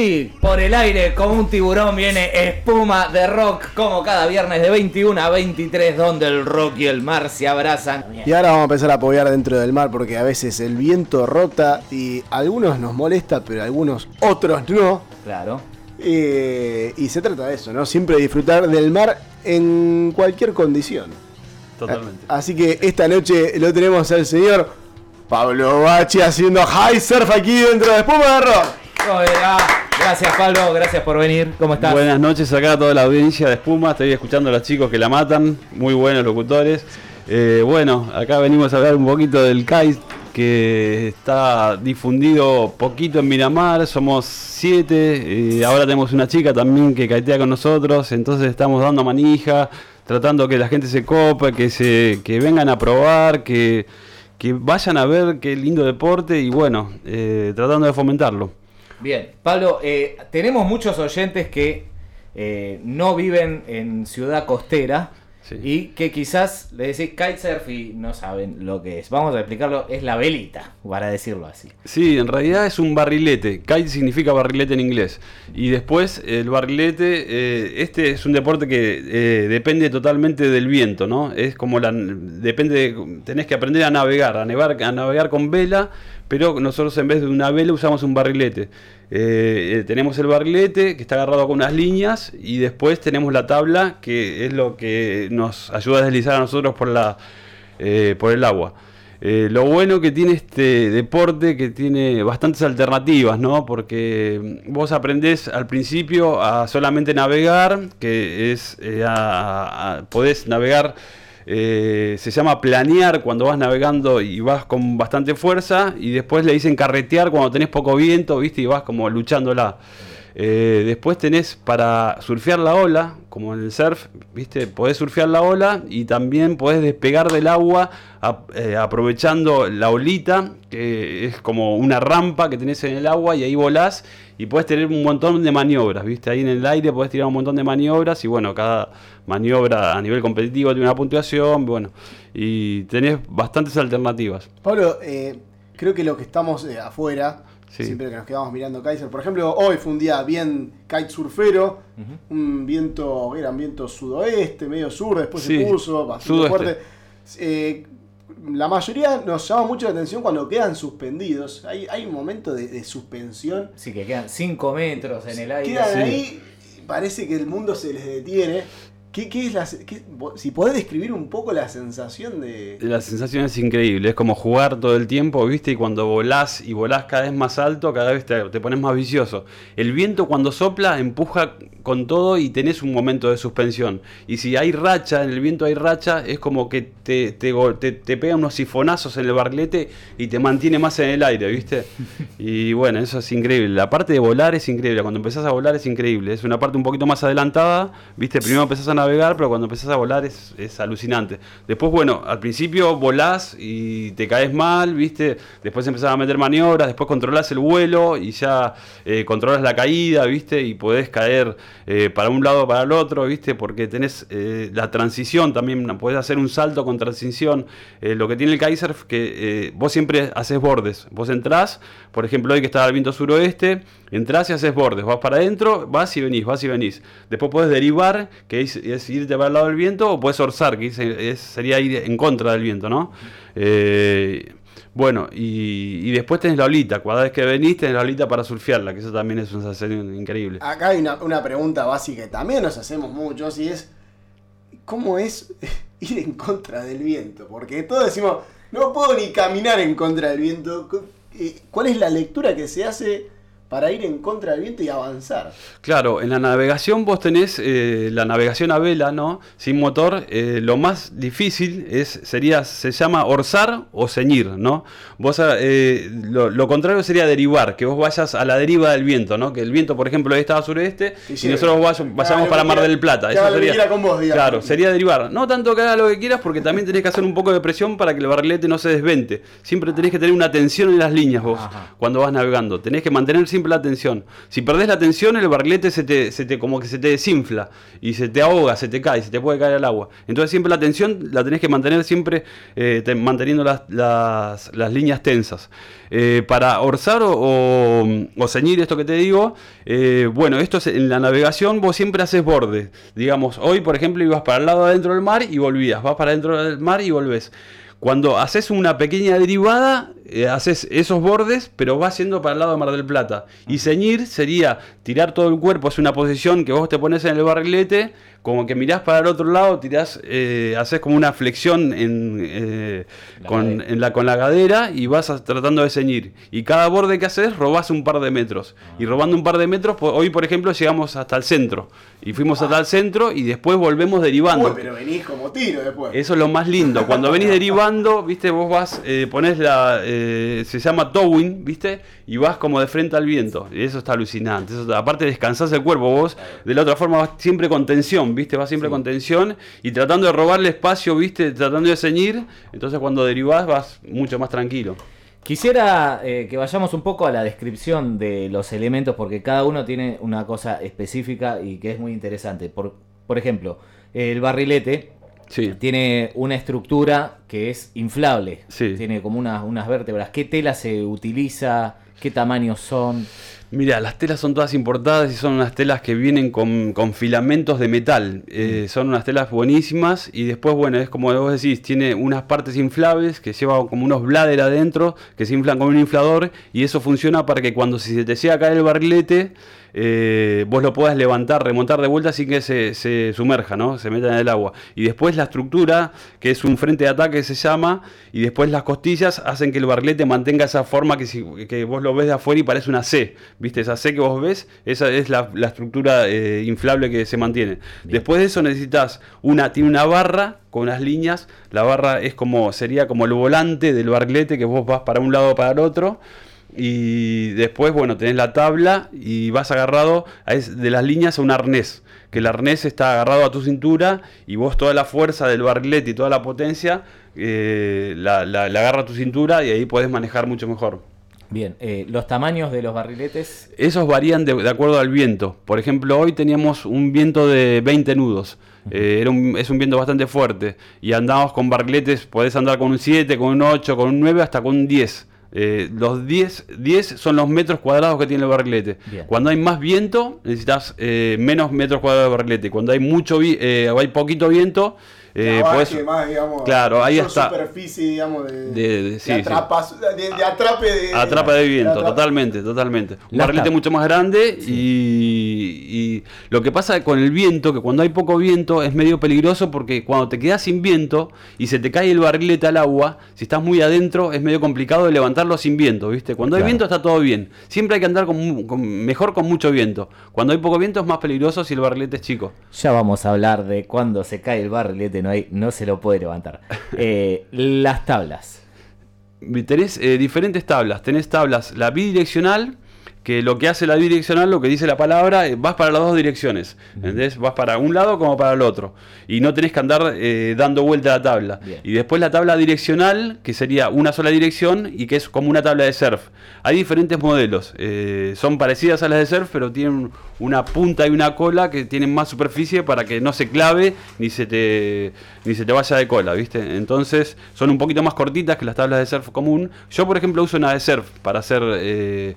Así, por el aire, como un tiburón, viene espuma de rock, como cada viernes de 21 a 23, donde el rock y el mar se abrazan. Y ahora vamos a empezar a apoyar dentro del mar porque a veces el viento rota y a algunos nos molesta, pero a algunos otros no. Claro. Eh, y se trata de eso, ¿no? Siempre disfrutar del mar en cualquier condición. Totalmente. Así que esta noche lo tenemos al señor Pablo Bachi haciendo high surf aquí dentro de Espuma de Rock. Gracias Pablo, gracias por venir. ¿Cómo estás? Buenas noches acá a toda la audiencia de Espuma. Estoy escuchando a los chicos que la matan. Muy buenos locutores. Eh, bueno, acá venimos a hablar un poquito del kite que está difundido poquito en Miramar. Somos siete. ahora tenemos una chica también que kaitea con nosotros. Entonces estamos dando manija, tratando que la gente se cope, que, se, que vengan a probar, que, que vayan a ver qué lindo deporte y bueno, eh, tratando de fomentarlo. Bien, Pablo, eh, tenemos muchos oyentes que eh, no viven en ciudad costera Sí. y que quizás le decís kitesurf y no saben lo que es. Vamos a explicarlo, es la velita, para decirlo así. Sí, en realidad es un barrilete. Kite significa barrilete en inglés. Y después el barrilete, eh, este es un deporte que eh, depende totalmente del viento, ¿no? Es como la, depende, de- tenés que aprender a navegar, a, nevar- a navegar con vela, pero nosotros en vez de una vela usamos un barrilete. Eh, eh, tenemos el barrilete que está agarrado con unas líneas y después tenemos la tabla que es lo que nos ayuda a deslizar a nosotros por la eh, por el agua. Lo bueno que tiene este deporte que tiene bastantes alternativas, ¿no? Porque vos aprendés al principio a solamente navegar, que es a- a- podés navegar eh, se llama planear cuando vas navegando y vas con bastante fuerza y después le dicen carretear cuando tenés poco viento, ¿viste? Y vas como luchándola. Eh, después tenés para surfear la ola, como en el surf, ¿viste? Podés surfear la ola y también podés despegar del agua eh, aprovechando la olita, que es como una rampa que tenés en el agua y ahí volás y podés tener un montón de maniobras, ¿viste? Ahí en el aire podés tirar un montón de maniobras y bueno, cada maniobra a nivel competitivo tiene una puntuación, bueno, y tenés bastantes alternativas. Pablo, eh, creo que lo que estamos eh, afuera, Sí. siempre que nos quedamos mirando Kaiser, por ejemplo, hoy fue un día bien kitesurfero, un viento, era un viento sudoeste, medio sur, después Sí, se puso bastante sudoeste. fuerte. Eh, la mayoría nos llama mucho la atención cuando quedan suspendidos. Hay, hay un momento de, de suspensión. Así que quedan 5 metros en el aire. Quedan sí. ahí, parece que el mundo se les detiene. ¿Qué, qué es la, qué- si podés describir un poco la sensación de... La sensación es increíble, es como jugar todo el tiempo, ¿viste? Y cuando volás y volás cada vez más alto, cada vez te, te pones más vicioso. El viento cuando sopla empuja con todo y tenés un momento de suspensión. Y si hay racha, en el viento hay racha, es como que te, te, te, te pega unos sifonazos en el barrilete y te mantiene más en el aire, ¿viste? Y bueno, eso es increíble. La parte de volar es increíble, cuando empezás a volar es increíble. Es una parte un poquito más adelantada, ¿viste? Primero empezás a navegar, pero cuando empezás a volar es, es alucinante. Después, bueno, al principio volás y te caes mal, ¿viste? Después empezás a meter maniobras, después controlás el vuelo y ya eh, controlas la caída, ¿viste? Y podés caer eh, para un lado o para el otro, ¿viste? Porque tenés eh, la transición también, podés hacer un salto con transición. Lo que tiene el kitesurf que vos siempre haces bordes. Vos entrás, por ejemplo, hoy que está el viento suroeste, entrás y haces bordes. Vas para adentro, vas y venís, vas y venís. Después podés derivar, que es, es irte para el lado del viento, o podés orzar, que sería ir en contra del viento, ¿no? Eh, bueno, y, después tenés la olita. Cada vez que venís tenés la olita para surfearla, que eso también es una sensación increíble. Acá hay una, una pregunta básica que también nos hacemos muchos y es, ¿cómo es ir en contra del viento? Porque todos decimos, no puedo ni caminar en contra del viento. Eh, ¿Cuál es la lectura que se hace para ir en contra del viento y avanzar? Claro, en la navegación vos tenés eh, la navegación a vela, ¿no? Sin motor, eh, lo más difícil es, sería, se llama orzar o ceñir, ¿no? Vos, eh, lo, lo contrario sería derivar, que vos vayas a la deriva del viento, ¿no? Que el viento, por ejemplo, hoy estaba sureste Y nosotros vayamos para Mar del Plata. que Eso haga lo que sería, con vos, digamos. Claro, sería derivar. No tanto que haga lo que quieras, porque también tenés que hacer un poco de presión para que el barrilete no se desvente. Siempre tenés que tener una tensión en las líneas vos Ajá. cuando vas navegando. Tenés que mantener siempre la tensión. Si perdés la tensión, el barrilete se te, se te, como que se te desinfla y se te ahoga, se te cae, se te puede caer al agua. Entonces siempre la tensión la tenés que mantener siempre eh, te- manteniendo las, las- líneas tensas. Eh, para orzar o, o, ceñir esto que te digo, eh, bueno, esto es en la navegación vos siempre haces borde. Digamos, hoy por ejemplo ibas para el lado adentro del mar y volvías, vas para adentro del mar y volvés. Cuando haces una pequeña derivada, eh, haces esos bordes, pero vas yendo para el lado de Mar del Plata. Y ceñir sería tirar todo el cuerpo, es una posición que vos te pones en el barrilete, como que mirás para el otro lado, tirás, eh, haces como una flexión en, eh, La con, en la, con la cadera y vas a- tratando de ceñir. Y cada borde que haces, robás un par de metros. Y robando un par de metros, hoy por ejemplo llegamos hasta el centro. Y fuimos hasta el centro y después volvemos derivando. Uy, pero venís como tiro después. Eso es lo más lindo. Cuando venís derivando, viste, vos vas, eh, pones la. eh, se llama towing, viste, y vas como de frente al viento. Y eso está alucinante. Eso, aparte, descansás el cuerpo. Vos, de la otra forma, vas siempre con tensión, viste, vas siempre con tensión y tratando de robarle espacio, viste, tratando de ceñir. Entonces, cuando derivás, vas mucho más tranquilo. Quisiera eh, que vayamos un poco a la descripción de los elementos porque cada uno tiene una cosa específica y que es muy interesante. Por, por ejemplo, el barrilete Sí. tiene una estructura que es inflable. Sí. Tiene como unas, unas vértebras. ¿Qué tela se utiliza? ¿Qué tamaños son? Mira, las telas son todas importadas y son unas telas que vienen con, con filamentos de metal. Eh, son unas telas buenísimas y después, bueno, es como vos decís, tiene unas partes inflables que llevan como unos bladder adentro que se inflan con un inflador y eso funciona para que cuando si se te llega a caer el barrilete, eh, vos lo puedas levantar, remontar de vuelta sin que se, se sumerja, ¿no? Se meta en el agua. Y después la estructura, que es un frente de ataque se llama, y después las costillas hacen que el barrilete mantenga esa forma que, si- que vos lo ves de afuera y parece una C. ¿Viste? Esa C que vos ves, esa es la, la estructura eh, inflable que se mantiene. Después de eso necesitas una, tiene una barra con unas líneas. La barra es como, sería como el volante del barrilete que vos vas para un lado o para el otro. Y después, bueno, tenés la tabla y vas agarrado a es- de las líneas a un arnés. Que el arnés está agarrado a tu cintura y vos toda la fuerza del barrilete y toda la potencia eh, la, la- la agarra a tu cintura y ahí podés manejar mucho mejor. Bien, eh, los tamaños de los barriletes. Esos varían de, de acuerdo al viento. Por ejemplo, hoy teníamos un viento de 20 nudos. Eh, era un- es un viento bastante fuerte. Y andamos con barriletes, podés andar con un 7, con un 8, con un 9, hasta con un 10. Eh, los 10, 10 son los metros cuadrados que tiene el barrilete. Bien. Cuando hay más viento, necesitas eh, menos metros cuadrados de barrilete. Cuando hay mucho eh, hay poquito viento, eh, más, digamos, Claro, ahí está. superficie, digamos, de, De- de- de sí, sí. atrapas- de- de atrape de... Atrapa de viento, atrapa- totalmente, totalmente. Un La barrilete mucho más grande y, y lo que pasa con el viento, que cuando hay poco viento es medio peligroso porque cuando te quedas sin viento y se te cae el barrilete al agua, si estás muy adentro es medio complicado de levantarlo sin viento, ¿viste? Cuando hay viento está todo bien. Siempre hay que andar con, mu- con- mejor con mucho viento. Cuando hay poco viento es más peligroso si el barrilete es chico. Ya vamos a hablar de cuando se cae el barrilete, no, hay, no se lo puede levantar. Eh, las tablas. Tenés eh, diferentes tablas. Tenés tablas, la bidireccional, que lo que hace la bidireccional, lo que dice la palabra, eh, vas para las dos direcciones. ¿Entendés? Vas para un lado como para el otro. Y no tenés que andar eh, dando vuelta a la tabla. Bien. Y después la tabla direccional, que sería una sola dirección y que es como una tabla de surf. Hay diferentes modelos. eh, son parecidas a las de surf, pero tienen una punta y una cola que tienen más superficie para que no se clave ni se te, ni se te vaya de cola, ¿viste? Entonces son un poquito más cortitas que las tablas de surf común. Yo, por ejemplo, uso una de surf para hacer eh,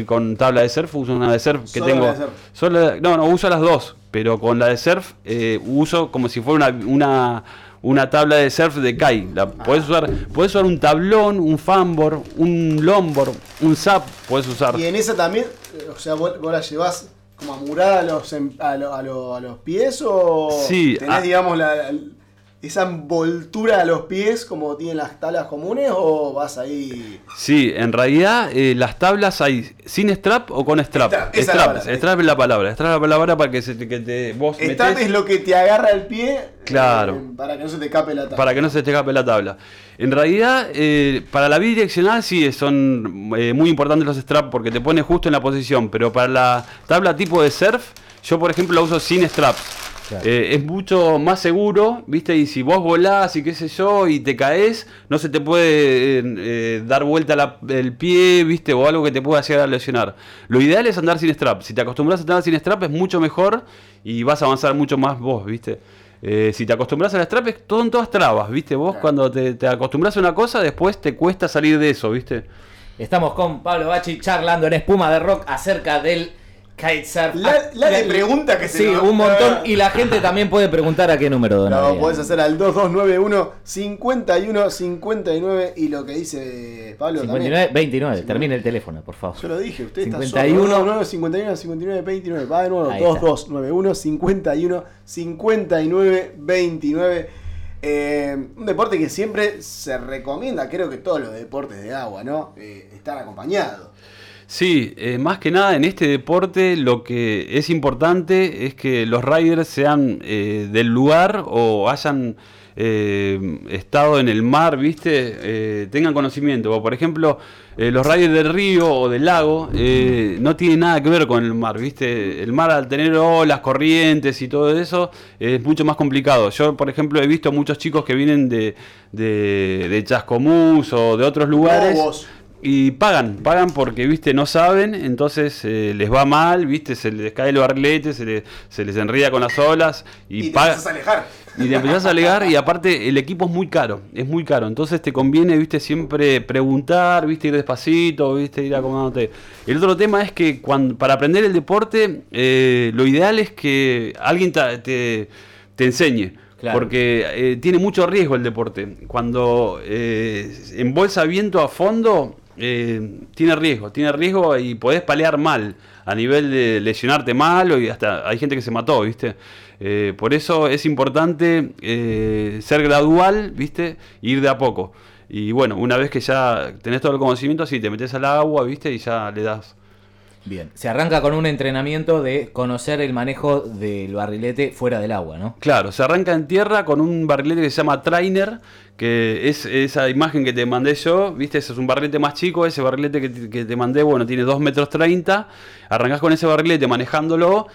ir con tabla de surf. Uso una de surf que Solo tengo. la de surf. Solo- no, no, uso las dos, pero con la de surf eh, uso como si fuera una, una, una tabla de surf de Kai. La, podés, usar, podés usar un tablón, un fanboard, un longboard, un zap, podés usar. Y en esa también, eh, o sea, vos, vos la llevás como amurada a los, em- a, lo- a lo- a los pies o Sí, tenés, ah. digamos, la, la- esa envoltura a los pies como tienen las tablas comunes o vas ahí... Sí, en realidad eh, las tablas hay sin strap o con strap. Strap, esa es la strap, palabra. strap es la palabra. Strap es la palabra para que, se que te vos Strap metés- es lo que te agarra el pie Claro. eh, para que no se te escape la tabla. para que no se te escape la tabla. En realidad, eh, para la bidireccional sí son eh, muy importantes los straps porque te pone justo en la posición, pero para la tabla tipo de surf, yo por ejemplo la uso sin straps. Claro. Eh, es mucho más seguro, ¿viste? Y si vos volás y qué sé yo, y te caes, no se te puede eh, eh, dar vuelta la- el pie, ¿viste? O algo que te pueda llegar a lesionar. Lo ideal es andar sin strap. Si te acostumbras a andar sin strap es mucho mejor y vas a avanzar mucho más vos, ¿viste? Eh, si te acostumbras al strap, es todo en todas trabas, ¿viste? Vos Claro. cuando te, te acostumbras a una cosa, después te cuesta salir de eso, ¿viste? Estamos con Pablo Bachi charlando en Espuma de Rock acerca del kitesurf. La- Ah, la de pregunta que se Sí, nos- un montón. Y la gente también puede preguntar a qué número No, donaría. podés hacer al 2291 51 59 y lo que dice Pablo 59, también. 29. Termine el teléfono, por favor. Yo lo dije, usted 51. está solo. 51 59 29. Va de nuevo. Ahí está. 2291 51 59 29. Eh, un deporte que siempre se recomienda, creo que todos los deportes de agua, ¿no? Eh, estar acompañados. Sí, eh, más que nada en este deporte lo que es importante es que los riders sean eh, del lugar o hayan eh, estado en el mar, ¿viste? Eh, tengan conocimiento. O, por ejemplo, eh, los riders del río o del lago eh, no tienen nada que ver con el mar, ¿viste? El mar al tener olas, corrientes y todo eso es mucho más complicado. Yo, por ejemplo, he visto muchos chicos que vienen de, de, de Chascomús o de otros lugares. Y pagan, pagan porque, viste, no saben, entonces eh, les va mal, viste, se les cae el barrilete, se, les- se les enría con las olas y, Y, te pagan. empiezas a alejar. Y te empezás a alegar y aparte el equipo es muy caro, es muy caro. Entonces te conviene, viste, siempre preguntar, viste, ir despacito, viste, ir acomodándote. El otro tema es que cuando, para aprender el deporte, eh, lo ideal es que alguien te, te enseñe. Claro. Porque eh, tiene mucho riesgo el deporte. Cuando eh, embolsa viento a fondo, eh, tiene riesgo, tiene riesgo y podés palear mal, a nivel de lesionarte mal, y hasta hay gente que se mató, ¿viste? Eh, por eso es importante eh, ser gradual, ¿viste? Ir de a poco. Y bueno, una vez que ya tenés todo el conocimiento, sí, te metes al agua, ¿viste? Y ya le das. Bien. Se arranca con un entrenamiento de conocer el manejo del barrilete fuera del agua, ¿no? Claro, se arranca en tierra con un barrilete que se llama Trainer, que es esa imagen que te mandé yo, viste, ese es un barrilete más chico, ese barrilete que te, que te mandé, bueno, tiene 2 metros 30, arrancás con ese barrilete manejándolo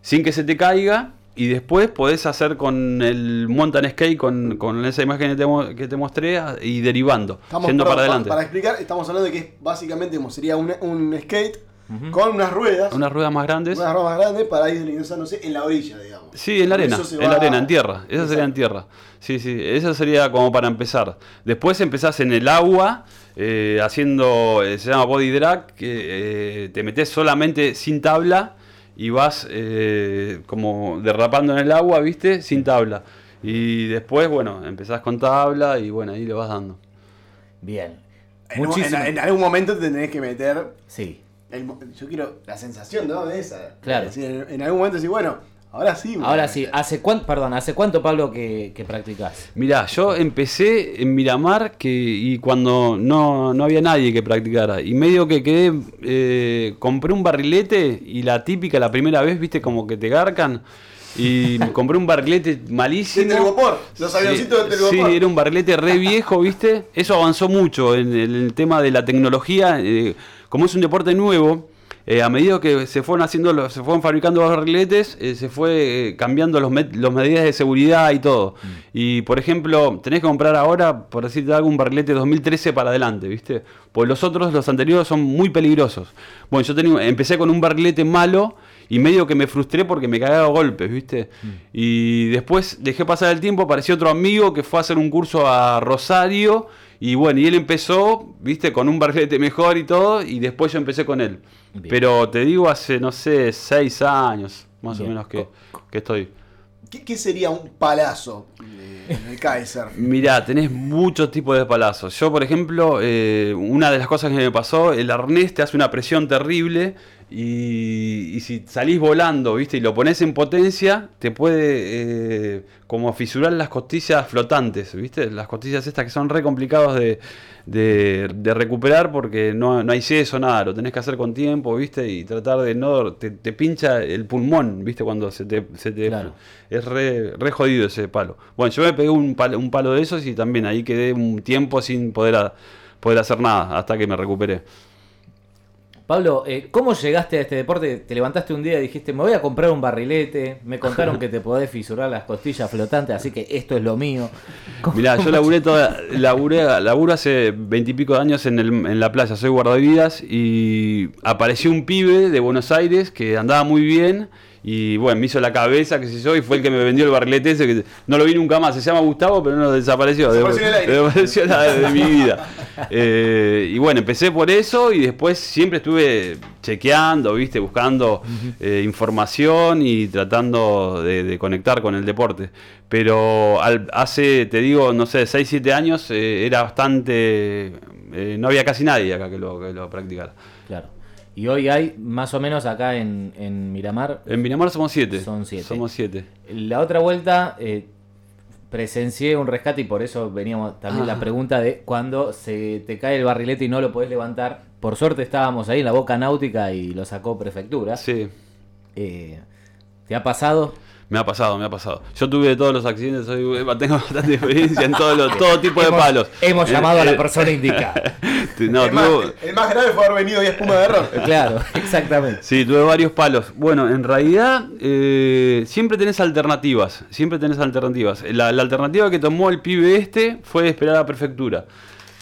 sin que se te caiga, y después podés hacer con el mountain skate, con, con esa imagen que te, mo- que te mostré, y derivando, Estamos, yendo para pa- adelante. Para explicar, estamos hablando de que es básicamente como sería un, un skate con unas ruedas. Unas ruedas más grandes. unas ruedas más grandes para ir deslizándose en la orilla, digamos. Sí, en la arena, en va- la arena, en tierra. Esa sería en tierra. Sí, sí, eso sería como para empezar. Después empezás en el agua, eh, haciendo, eh, se llama body drag, que eh, te metes solamente sin tabla y vas eh, como derrapando en el agua, ¿viste? Sin tabla. Y después, bueno, empezás con tabla y bueno, ahí le vas dando. Bien. En, en- en algún momento te tenés que meter. Sí. El yo quiero la sensación ¿no? de esa. Claro. Es decir, en, en algún momento decir, bueno, ahora sí. Ahora sí. ¿hace cuánto, perdón, hace cuánto, Pablo, que, que practicás? Mirá, yo empecé en Miramar que, y cuando no, no había nadie que practicara. Y medio que quedé, eh, compré un barrilete y la típica, la primera vez, viste, como que te garcan. Y compré un barrilete malísimo. De telgopor, los Sí, avioncitos de Sí, era un barrilete re viejo, viste. Eso avanzó mucho en el, el tema de la tecnología. eh, como es un deporte nuevo, eh, a medida que se fueron haciendo, los- se fueron fabricando los barriletes, eh, se fue eh, cambiando los, met- los medidas de seguridad y todo. Y por ejemplo, tenés que comprar ahora, por decirte algo, un barrilete 2013 para adelante, ¿viste? Pues los otros, los anteriores, son muy peligrosos. Bueno, yo tenía, empecé con un barrilete malo y medio que me frustré porque me cagaba a golpes, ¿viste? Y después dejé pasar el tiempo, apareció otro amigo que fue a hacer un curso a Rosario y bueno, y él empezó, ¿viste? Con un barrilete mejor y todo y después yo empecé con él. Bien. Pero te digo, hace, no sé, seis años más Bien. o menos que, que estoy. ¿Qué, qué sería un palazo de, de Kaiser? Mirá, tenés muchos tipos de palazos. Yo, por ejemplo, eh, una de las cosas que me pasó, el arnés te hace una presión terrible y, y si salís volando, ¿viste? Y lo pones en potencia, te puede eh, como fisurar las costillas flotantes, ¿viste? Las costillas estas que son re complicados de, de- de recuperar porque no, no hay yeso, nada, lo tenés que hacer con tiempo, ¿viste? Y tratar de no... Te, te pincha el pulmón, ¿viste? Cuando se te... Se te Claro. Es re, re jodido ese palo. Bueno, yo me pegué un palo, un palo de esos y también ahí quedé un tiempo sin poder, a- poder hacer nada hasta que me recuperé. Pablo, eh, ¿cómo llegaste a este deporte? Te levantaste un día y dijiste, me voy a comprar un barrilete, me contaron que te podés fisurar las costillas flotantes, así que esto es lo mío. ¿Cómo- Mirá, yo laburé toda, laburé, hace veintipico de años en, el- en la playa, soy guardavidas y apareció un pibe de Buenos Aires que andaba muy bien y bueno, me hizo la cabeza, qué sé yo, y fue el que me vendió el barrilete ese que no lo vi nunca más, se llama Gustavo, pero no desapareció, Desapareció aire. desapareció de, de mi vida. Eh, y bueno, empecé por eso y después siempre estuve chequeando, viste, buscando eh, información y tratando de, de conectar con el deporte. Pero al- hace, te digo, no sé, 6, 7 años eh, era bastante... eh, no había casi nadie acá que lo, que lo practicara. Y hoy hay, más o menos acá en, en Miramar, En Miramar somos 7. Son siete. Somos 7. La otra vuelta eh, presencié un rescate y por eso veníamos también la pregunta de cuando se te cae el barrilete y no lo podés levantar. Por suerte estábamos ahí en la boca náutica y lo sacó prefectura. Sí. Eh, ¿Te ha pasado? Me ha pasado, me ha pasado. Yo tuve todos los accidentes, soy, tengo bastante experiencia en todos los, todo tipo de Hemos- palos. Hemos Eh, llamado a la eh, persona indicada. No, el, más, tuve- el más grave fue haber venido y espuma de arroz. claro, exactamente. Sí, tuve varios palos. Bueno, en realidad eh, siempre tenés alternativas. Siempre tenés alternativas. La, la alternativa que tomó el pibe este fue esperar a la prefectura.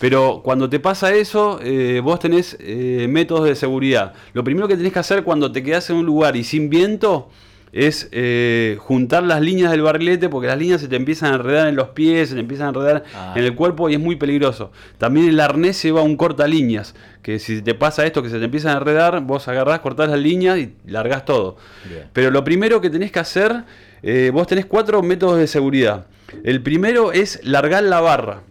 Pero cuando te pasa eso, eh, vos tenés eh, métodos de seguridad. Lo primero que tenés que hacer cuando te quedás en un lugar y sin viento es eh, juntar las líneas del barrilete porque las líneas se te empiezan a enredar en los pies, se te empiezan a enredar Ah. en el cuerpo y es muy peligroso. También el arnés lleva un cortalíneas, que si te pasa esto que se te empiezan a enredar, vos agarrás, cortás las líneas y largás todo. Bien. Pero lo primero que tenés que hacer, eh, vos tenés cuatro métodos de seguridad. El primero es largar la barra.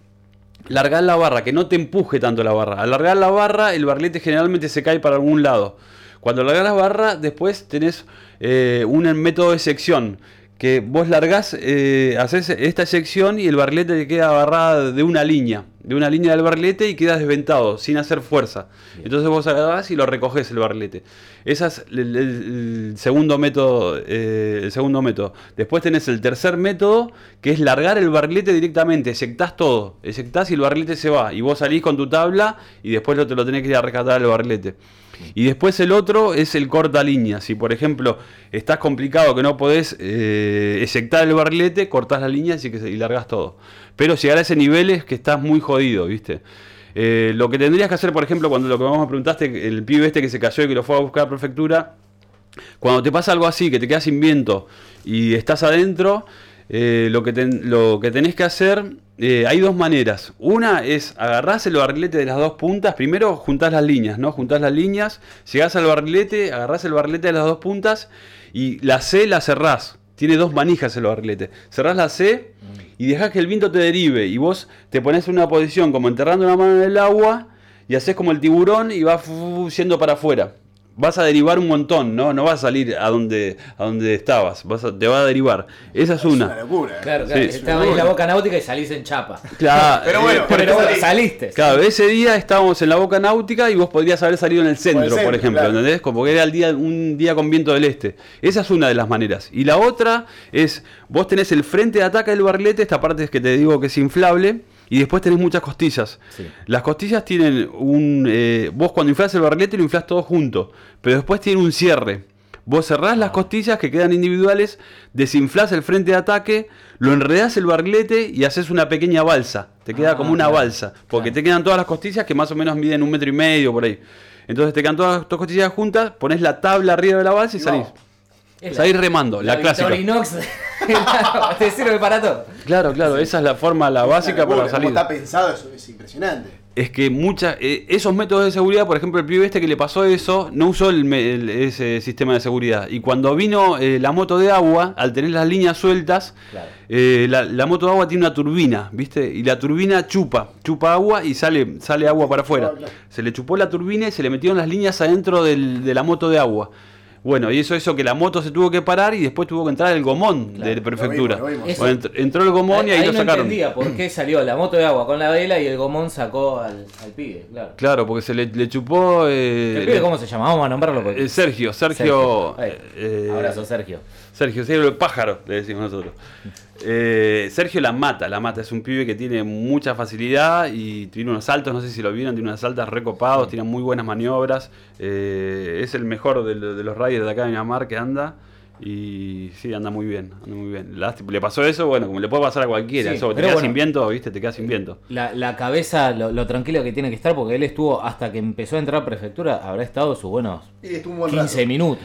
Largar la barra, que no te empuje tanto la barra. Al largar la barra, el barrilete generalmente se cae para algún lado. Cuando largas la barra, después tenés eh, un método de sección. Que vos largás, eh, haces esta sección y el barrilete te queda agarrada de una línea. De una línea del barrilete y queda desventado, sin hacer fuerza. Entonces vos agarrás y lo recoges el barrilete. Ese es el, el- el segundo método. eh, el segundo método. Después tenés el tercer método, que es largar el barrilete directamente. Eyectás todo. Eyectás y el barrilete se va. Y vos salís con tu tabla y después lo, te lo tenés que ir a rescatar el barrilete. Y después el otro es el corta línea. Si por ejemplo estás complicado que no podés eh, el barrilete, cortás las líneas y, que, y largás todo. Pero llegar a ese nivel es que estás muy jodido, ¿viste? Eh, lo que tendrías que hacer, por ejemplo, cuando lo que vamos me preguntaste, el pibe este que se cayó y que lo fue a buscar a la prefectura, cuando te pasa algo así, que te quedas sin viento y estás adentro, eh, lo, que lo que tenés que hacer, eh, hay dos maneras. Una es agarrás el barrilete de las dos puntas, primero juntás las líneas, ¿no? Juntás las líneas, llegás al barrilete, agarrás el barrilete de las dos puntas y la C la cerrás. Tiene dos manijas el barrilete. Cerrás la C y dejás que el viento te derive y vos te pones en una posición como enterrando una mano en el agua y haces como el tiburón y vas fu- yendo para afuera. Vas a derivar un montón, ¿no? No vas a salir a donde, a donde estabas, vas a- te va a derivar. Esa es Es una una. locura. ¿eh? Claro, claro. Sí. Estaba en la boca náutica y salís en chapa. Claro, Pero bueno, eh, Pero bueno, saliste. Claro, ese día estábamos en la boca náutica y vos podrías haber salido en el centro, por, centro, ejemplo, claro. ¿entendés? Como que era el día, un día con viento del este. Esa es una de las maneras. Y la otra es, vos tenés el frente de ataque del barrilete, esta parte es que te digo que es inflable, y después tenés muchas costillas. Sí. Las costillas tienen un... eh, vos cuando inflás el barrilete lo inflás todo junto, pero después tiene un cierre. Vos cerrás las costillas que quedan individuales, desinflás el frente de ataque, lo enredás el barrilete y haces una pequeña balsa. Te queda Ah, como una claro. balsa, porque Claro. te quedan todas las costillas que más o menos miden un metro y medio por ahí. Entonces te quedan todas las costillas juntas, pones la tabla arriba de la balsa y Y salís. Es Salís remando, la, clásica. Victorinox te sirve para todo. Claro, claro, esa es la forma, la básica para salir. Está pensado eso es impresionante. Es que muchas esos métodos de seguridad, por ejemplo, el pibe este que le pasó eso, no usó el me- el- ese sistema de seguridad. Y cuando vino eh, la moto de agua, al tener las líneas sueltas, Claro. eh, la, la moto de agua tiene una turbina, ¿viste? Y la turbina chupa, chupa agua y sale, sale agua para afuera. Se le chupó la turbina y se le metieron las líneas adentro del- de la moto de agua. Bueno, y eso hizo que la moto se tuvo que parar y después tuvo que entrar el gomón Claro, de prefectura. lo vimos, lo vimos. Bueno, entr- entró el gomón y ahí, lo no sacaron. entendía por qué salió la moto de agua con la vela y el gomón sacó al, al pibe, claro. Claro, porque se le, le chupó... eh, ¿El pibe cómo se llama? Vamos a nombrarlo porque... Eh, Sergio, Sergio. Ahí. eh, Abrazo, Sergio. Sergio, Sergio el pájaro, le decimos nosotros. Eh, Sergio la mata, la mata. Es un pibe que tiene mucha facilidad y tiene unos saltos, no sé si lo vieron, tiene unas saltas recopados, tiene muy buenas maniobras. Eh, es el mejor de, lo- de los riders de acá de Miramar que anda. Y sí, anda muy bien, anda muy bien. Lástima- Le pasó eso, bueno, como le puede pasar a cualquiera. Sí, eso, te pero quedas bueno. sin viento, viste, te quedas sin viento. La, la cabeza, lo, lo tranquilo que tiene que estar, porque él estuvo hasta que empezó a entrar a prefectura, habrá estado sus buenos Y estuvo un buen 15 rato. minutos.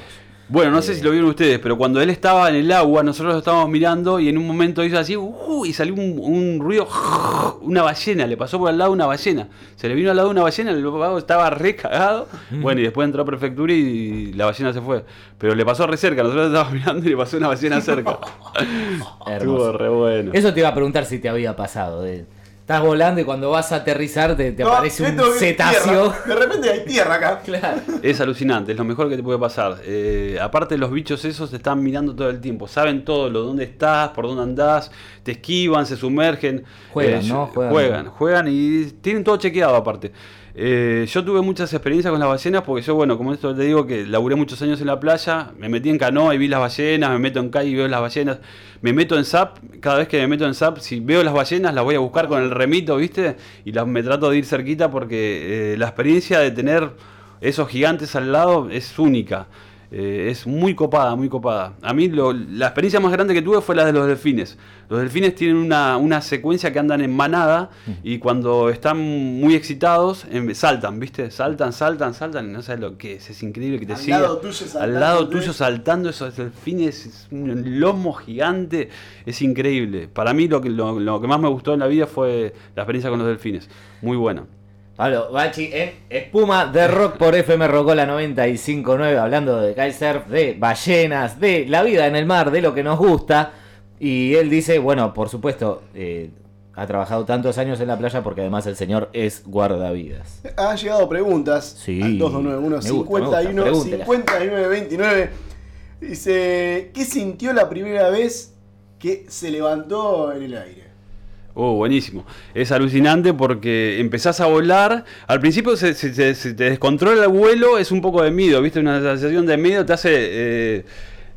Bueno, no sé si lo vieron ustedes, pero cuando él estaba en el agua, nosotros lo estábamos mirando y en un momento hizo así, uh, y salió un, un ruido, una ballena, le pasó por al lado una ballena. Se le vino al lado una ballena, el vago estaba re cagado. Bueno, y después entró a prefectura y la ballena se fue. Pero le pasó re cerca, nosotros estábamos mirando y le pasó una ballena cerca. Estuvo re bueno. Eso te iba a preguntar si te había pasado. de- estás volando y cuando vas a aterrizar te, te No, aparece un cetáceo. tierra. De repente hay tierra acá. Claro. Es alucinante, es lo mejor que te puede pasar. Eh, aparte los bichos esos te están mirando todo el tiempo, saben todo, lo dónde estás, por dónde andás, te esquivan, se sumergen. Juegan, Eh, ¿no? Juegan, Juegan. juegan, y tienen todo chequeado aparte. Eh, yo tuve muchas experiencias con las ballenas porque yo, bueno, como esto te digo que laburé muchos años en la playa, me metí en canoa y vi las ballenas, me meto en calle y veo las ballenas, me meto en SAP, cada vez que me meto en SAP, si veo las ballenas las voy a buscar con el remito, ¿viste? Y las, me trato de ir cerquita porque eh, la experiencia de tener esos gigantes al lado es única. Eh, es muy copada, muy copada. A mí lo- la experiencia más grande que tuve fue la de los delfines. Los delfines tienen una, una secuencia que andan en manada y cuando están muy excitados em, saltan, ¿viste? Saltan, saltan, saltan y no sabes lo que es. Es increíble que te Al sigan. lado tuyo saltando, Al lado tuyo saltando esos delfines, es un lomo gigante, es increíble. Para mí lo que, lo, lo que más me gustó en la vida fue la experiencia con los delfines. Muy buena. Pablo Bachi en Espuma de Rock por FM Rocola 95.9, hablando de kitesurf, de ballenas, de la vida en el mar, de lo que nos gusta. Y él dice, bueno, por supuesto, eh, ha trabajado tantos años en la playa porque además el señor es guardavidas. Han llegado preguntas Sí. al 2291 Me gusta, me gusta, 51 pregúntela. 59 29. Dice, ¿qué sintió la primera vez que se levantó en el aire? Oh, buenísimo. Es alucinante porque empezás a volar. Al principio se, se- se- se te descontrola el vuelo, es un poco de miedo, ¿viste? Una sensación de miedo te hace eh,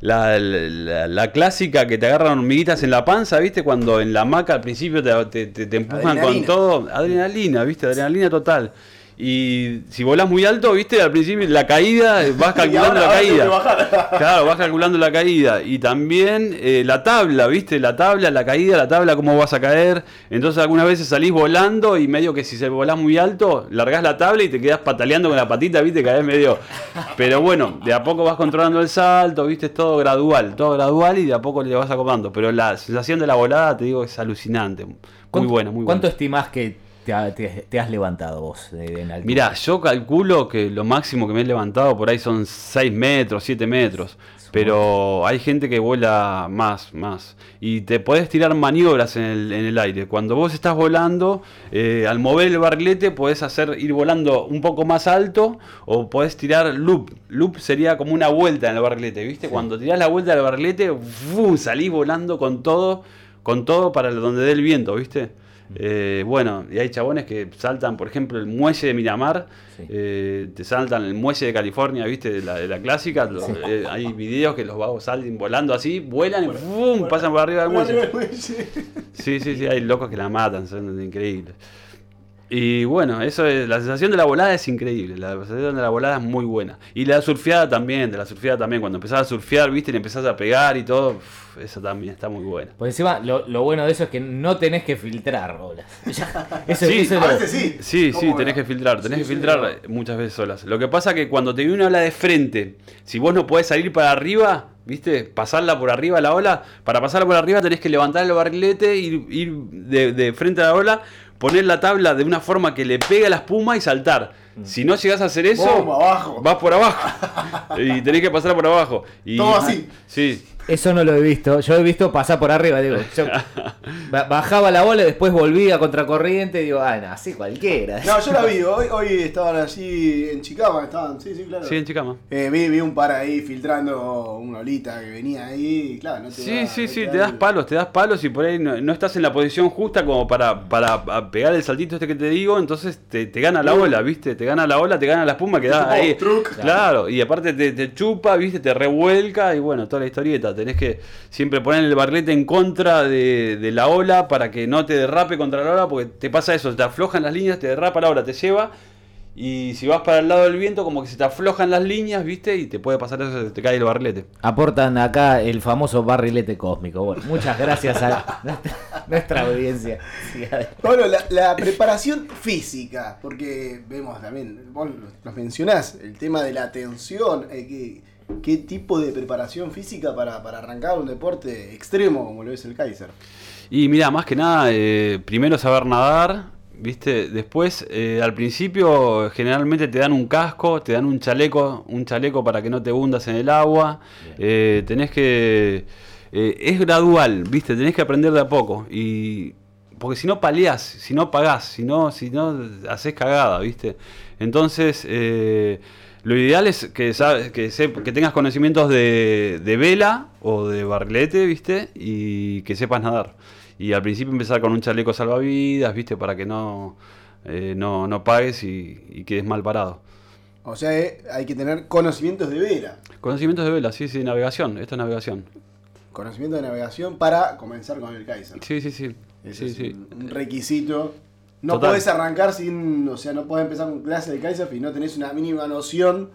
la, la- la clásica que te agarran hormiguitas en la panza, ¿viste? Cuando en la hamaca al principio te, te- te- te empujan con todo. Adrenalina, ¿viste? Adrenalina total. Y si volás muy alto, ¿viste? Al principio la caída, vas calculando ahora- la caída. Claro, vas calculando la caída. Y también eh, la tabla, ¿viste? La tabla, la caída, la tabla, cómo vas a caer. Entonces algunas veces salís volando y medio que si se volás muy alto, largás la tabla y te quedás pataleando con la patita, ¿viste? Caes medio. Pero bueno, de a poco vas controlando el salto, ¿viste? Es todo gradual, todo gradual y de a poco le vas acomodando. Pero la sensación de la volada, te digo, es alucinante. Muy ¿Cuánto- buena, muy buena. ¿Cuánto estimás que te, ha- te- te has levantado vos en? Mirá, yo calculo que lo máximo que me he levantado por ahí son 6 metros, 7 metros. Pero hay gente que vuela más, más. Y te podés tirar maniobras en el, en el aire. Cuando vos estás volando, eh, al mover el barrilete podés hacer ir volando un poco más alto o podés tirar loop. Loop sería como una vuelta en el barrilete, ¿viste? Cuando tirás la vuelta del barrilete, ¡fu! salís volando con todo, con todo para donde dé el viento, ¿viste? Eh, bueno, y hay chabones que saltan, por ejemplo, el muelle de Miramar, Sí. eh, te saltan el muelle de California, ¿viste? De la, de la clásica. eh, hay videos que los vagos salen volando así, vuelan y ¡fum! pasan por arriba del muelle. Sí, sí, sí, hay locos que la matan, son increíbles. Y bueno, eso es, la sensación de la volada es increíble, la sensación de la volada es muy buena. Y la surfeada también, de la surfeada también, cuando empezás a surfear, viste, y le empezás a pegar y todo, uf, eso también está muy buena. Por encima, lo, lo bueno de eso es que no tenés que filtrar olas. Eso, Sí, eso es A lo- sí. Sí, sí, ¿Cómo tenés que filtrar, tenés Sí, que sí, filtrar muchas veces solas. Lo que pasa que cuando te viene una ola de frente, si vos no podés salir para arriba, ¿viste? Pasarla por arriba la ola, para pasarla por arriba tenés que levantar el barrilete, ir, ir de, de frente a la ola, poner la tabla de una forma que le pegue a la espuma y saltar. Si no llegás a hacer eso, abajo. vas por abajo. y tenés que pasar por abajo. Y, Todo así. Sí. Eso no lo he visto. Yo he visto pasar por arriba, digo. yo bajaba la bola y después volvía a contracorriente y digo, ah, no, así cualquiera. No, yo la vi. Hoy, hoy estaban allí en Chicago. Estaban, sí, sí, claro. Sí, en Chicama. Eh, vi, vi un par ahí filtrando una olita que venía ahí. y Claro, no te Sí, da- sí, no sí, da te das el- palos, te das palos y por ahí no, no estás en la posición justa como para, para pegar el saltito este que te digo, entonces te, te gana la ola, ¿viste? Te gana la ola, te gana la espuma, quedás Tipo ahí. truc. Claro, y aparte te, te chupa, ¿viste? Te revuelca y bueno, toda la historieta. Tenés que siempre poner el barrilete en contra de, de la ola para que no te derrape contra la ola, porque te pasa eso, te aflojan las líneas, te derrapa la ola, te lleva. Y si vas para el lado del viento, como que se te aflojan las líneas, ¿viste? Y te puede pasar eso, te cae el barrilete. Aportan acá el famoso barrilete cósmico. Bueno, muchas gracias a nuestra, nuestra audiencia. Sí. Bueno, la, la preparación física, porque vemos también, vos nos mencionás, el tema de la tensión, eh, ¿qué, qué tipo de preparación física para, para arrancar un deporte extremo como lo es el Kaiser? Y mira, más que nada, eh, primero saber nadar, ¿viste? Después, eh, al principio, generalmente te dan un casco, te dan un chaleco, un chaleco para que no te hundas en el agua. Eh, tenés que. eh, es gradual, ¿viste? Tenés que aprender de a poco. Y. Porque si no paleás, si no pagás, si no, si no haces cagada, ¿viste? Entonces, eh, lo ideal es que, sabes, que, sep- que tengas conocimientos de, de vela o de barrilete, ¿viste? Y que sepas nadar. Y al principio empezar con un chaleco salvavidas, ¿viste? Para que no, eh, no, no pagues y, y quedes mal parado. O sea, eh, hay que tener conocimientos de vela, Conocimientos de vela, sí, sí, navegación. Esto es navegación. conocimiento de navegación para comenzar con el Kaiser. Sí, sí, sí. Ese Sí, es sí. un requisito. No Total. podés arrancar sin, o sea, no podés empezar con clase de Kaiser y no tenés una mínima noción.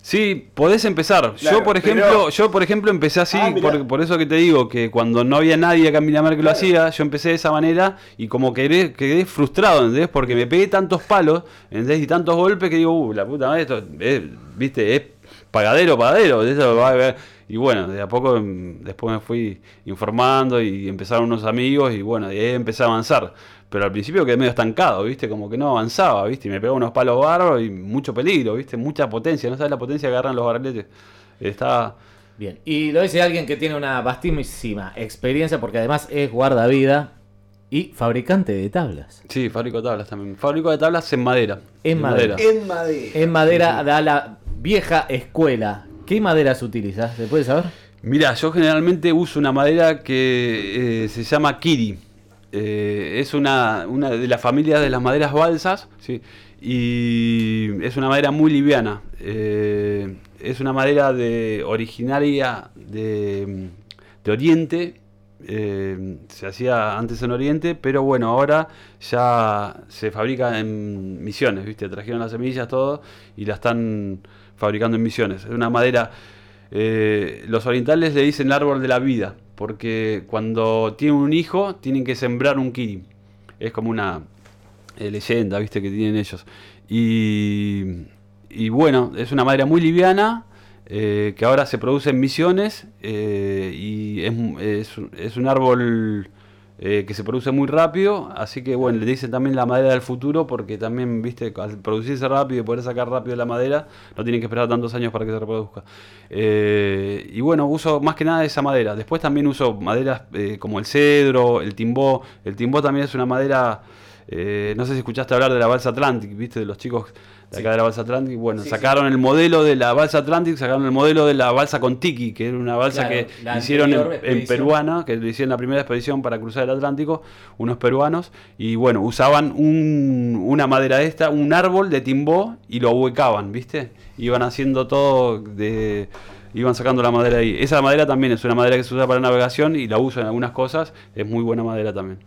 Sí, podés empezar. Claro, yo, por pero- ejemplo, yo por ejemplo empecé así, Ah, por, por eso que te digo que cuando no había nadie acá en Miramar que lo Claro. hacía, yo empecé de esa manera y como que quedé, quedé frustrado, ¿entendés? Porque me pegué tantos palos, ¿entendés? Y tantos golpes que digo, uh, la puta madre, esto, es, viste, es pagadero, pagadero, de eso va a ver. Y bueno, de a poco mm, después me fui informando y empezaron unos amigos y bueno, de ahí empecé a avanzar. Pero al principio quedé medio estancado, ¿viste? Como que no avanzaba, ¿viste? Y me pegaba unos palos bárbaros y mucho peligro, ¿viste? Mucha potencia, no sabes la potencia que agarran los barriletes. Está... Bien, y lo dice alguien que tiene una vastísima experiencia porque además es guardavida y fabricante de tablas. Sí, fabrico tablas también. Fabrico de tablas en madera. En madera. En madera. En madera da la vieja escuela. ¿Qué madera se utiliza? ¿Se puede saber? Mira, yo generalmente uso una madera que eh, se llama Kiri. Eh, es una, una de las familias de las maderas balsas, ¿sí? y es una madera muy liviana. Eh, es una madera de, originaria de, de Oriente. eh, se hacía antes en Oriente, pero bueno, ahora ya se fabrica en Misiones, ¿viste? Trajeron las semillas, todo, y la están fabricando en Misiones. Es una madera los orientales le dicen el árbol de la vida, porque cuando tienen un hijo tienen que sembrar un kiri. Es como una eh, leyenda, viste, que tienen ellos. Y, y bueno, es una madera muy liviana, eh, que ahora se produce en misiones, eh, y es, es un- es un árbol eh, que se produce muy rápido, así que bueno, le dicen también la madera del futuro, porque también, viste, al producirse rápido y poder sacar rápido la madera, no tienen que esperar tantos años para que se reproduzca. Eh, y bueno, uso más que nada esa madera. Después también uso maderas eh, como el cedro, el timbó. El timbó también es una madera, no sé si escuchaste hablar de la balsa Atlantic, viste, de los chicos de acá de la balsa Atlantic. Bueno, Sí, sacaron el modelo de la balsa Atlantic, sacaron el modelo de la balsa Contiki, que era una balsa Claro, que hicieron en, peruana, que lo hicieron la primera expedición para cruzar el Atlántico, unos peruanos, y bueno, usaban un- una madera de esta, un árbol de timbó, y lo huecaban, ¿viste? Iban haciendo todo de... Iban sacando la madera ahí. Esa madera también es una madera que se usa para navegación y la uso en algunas cosas. Es muy buena madera también.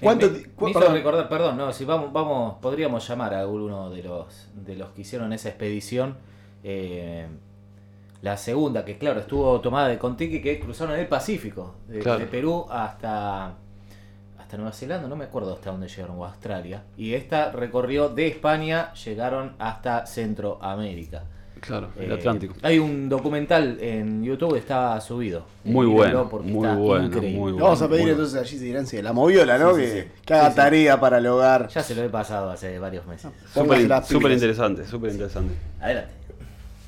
¿Cuánto Eh, me- me hizo recordar, perdón, no, si vamos, vamos, podríamos llamar a alguno de los de los que hicieron esa expedición. eh, la segunda, que claro, estuvo tomada de Contiki, que cruzaron el Pacífico, de, Claro. de Perú hasta, hasta Nueva Zelanda, no me acuerdo hasta dónde llegaron, o Australia. Y esta recorrió de España, llegaron hasta Centroamérica. Claro, el Eh, Atlántico. Hay un documental en YouTube, está subido. Muy Eh, bueno, muy está bueno, increíble. muy bueno. vamos a pedir Bueno. entonces a Gigi Grancia, la moviola, ¿no? Sí, que sí, sí. que haga Sí, sí. tarea para el hogar. Ya se lo he pasado hace varios meses. Póngase Súper interesante, súper interesante. Adelante.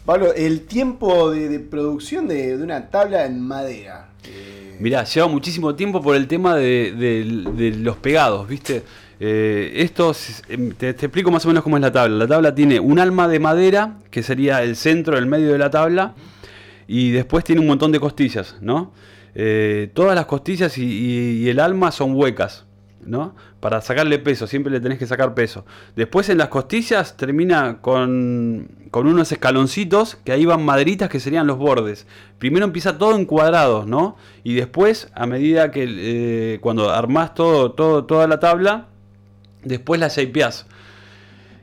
Pablo, el tiempo de, de producción de, de una tabla en madera. eh, Mirá, lleva muchísimo tiempo por el tema de, de- de los pegados, ¿viste? Eh, esto, es- em, te, explico más o menos cómo es la tabla. La tabla tiene un alma de madera, que sería el centro, el medio de la tabla, y después tiene un montón de costillas, ¿no? Eh, todas las costillas y, el alma son huecas. ¿no? Para sacarle peso, siempre le tenés que sacar peso. Después en las costillas termina con, con unos escaloncitos que ahí van maderitas que serían los bordes. Primero empieza todo en cuadrados, ¿no? Y después, a medida que eh, cuando armás todo, todo, toda la tabla, después la shapeás.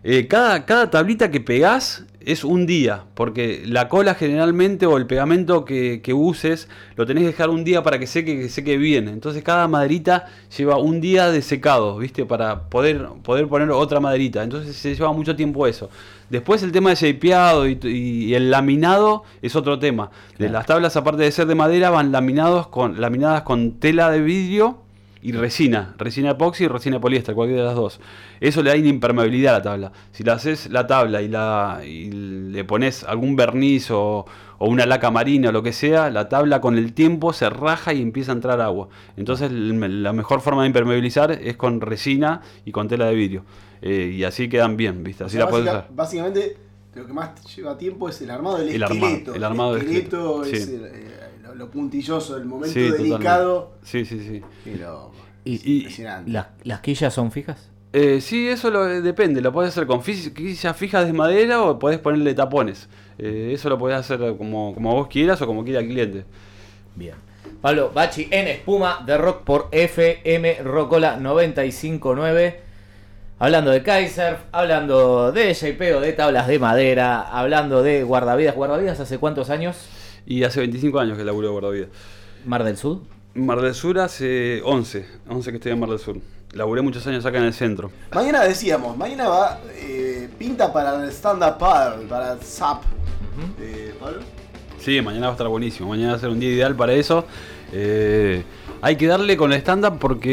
Eh, cada, cada tablita que pegás es un día, porque la cola generalmente o el pegamento que, que uses lo tenés que dejar un día para que seque, que seque bien. Entonces cada maderita lleva un día de secado, ¿viste? Para poder, poder poner otra maderita. Entonces se lleva mucho tiempo eso. Después el tema de shapeado y, y el laminado es otro tema. Las tablas, aparte de ser de madera, van laminados con, laminadas con tela de vidrio y resina, resina epoxi y resina poliéster, cualquiera de las dos. Eso le da una impermeabilidad a la tabla. Si la haces la tabla y, la, y le pones algún verniz o, o, una laca marina o lo que sea, la tabla con el tiempo se raja y empieza a entrar agua. Entonces la mejor forma de impermeabilizar es con resina y con tela de vidrio. Eh, y así quedan bien, ¿viste? Así O sea, la puedes básica- usar. Básicamente, lo que más lleva tiempo es el armado del El armado, el armado esqueleto esqueleto, es sí. el- eh, lo, lo puntilloso, el momento Sí, totalmente. delicado. Sí, sí, sí. Y lo, Y-. ¿Las, las quillas son fijas? Eh, sí, eso lo, depende. Lo podés hacer con quillas fijas de madera o podés ponerle tapones. Eh, eso lo podés hacer como, como vos quieras o como quiera el cliente. Bien. Pablo Bachi en espuma de rock por FM Rocola 959. Hablando de Kaiser, hablando de JPO, de tablas de madera, hablando de guardavidas. ¿Guardavidas hace cuántos años? Y hace 25 años que laburo de guardavida. Mar del Sur. Mar del Sur hace 11. 11 que estoy en Mar del Sur. Laburé muchos años acá en el centro. Mañana decíamos, mañana va eh, pinta para el stand-up paddle, para el SAP. Eh, Pablo. Sí, mañana va a estar buenísimo. Mañana va a ser un día ideal para eso. Eh, hay que darle con el stand-up porque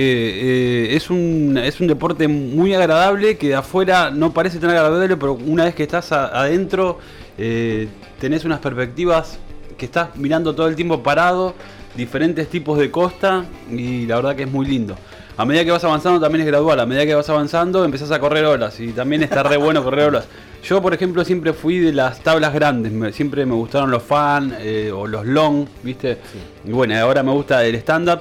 eh, es, un, es un deporte muy agradable que de afuera no parece tan agradable, pero una vez que estás a- adentro eh, tenés unas perspectivas que estás mirando todo el tiempo parado, diferentes tipos de costa y la verdad que es muy lindo. A medida que vas avanzando también es gradual, a medida que vas avanzando empezás a correr olas y también está re bueno correr olas. Yo, por ejemplo, siempre fui de las tablas grandes, me- siempre me gustaron los fan eh, o los long, ¿viste? Y bueno, ahora me gusta el stand-up.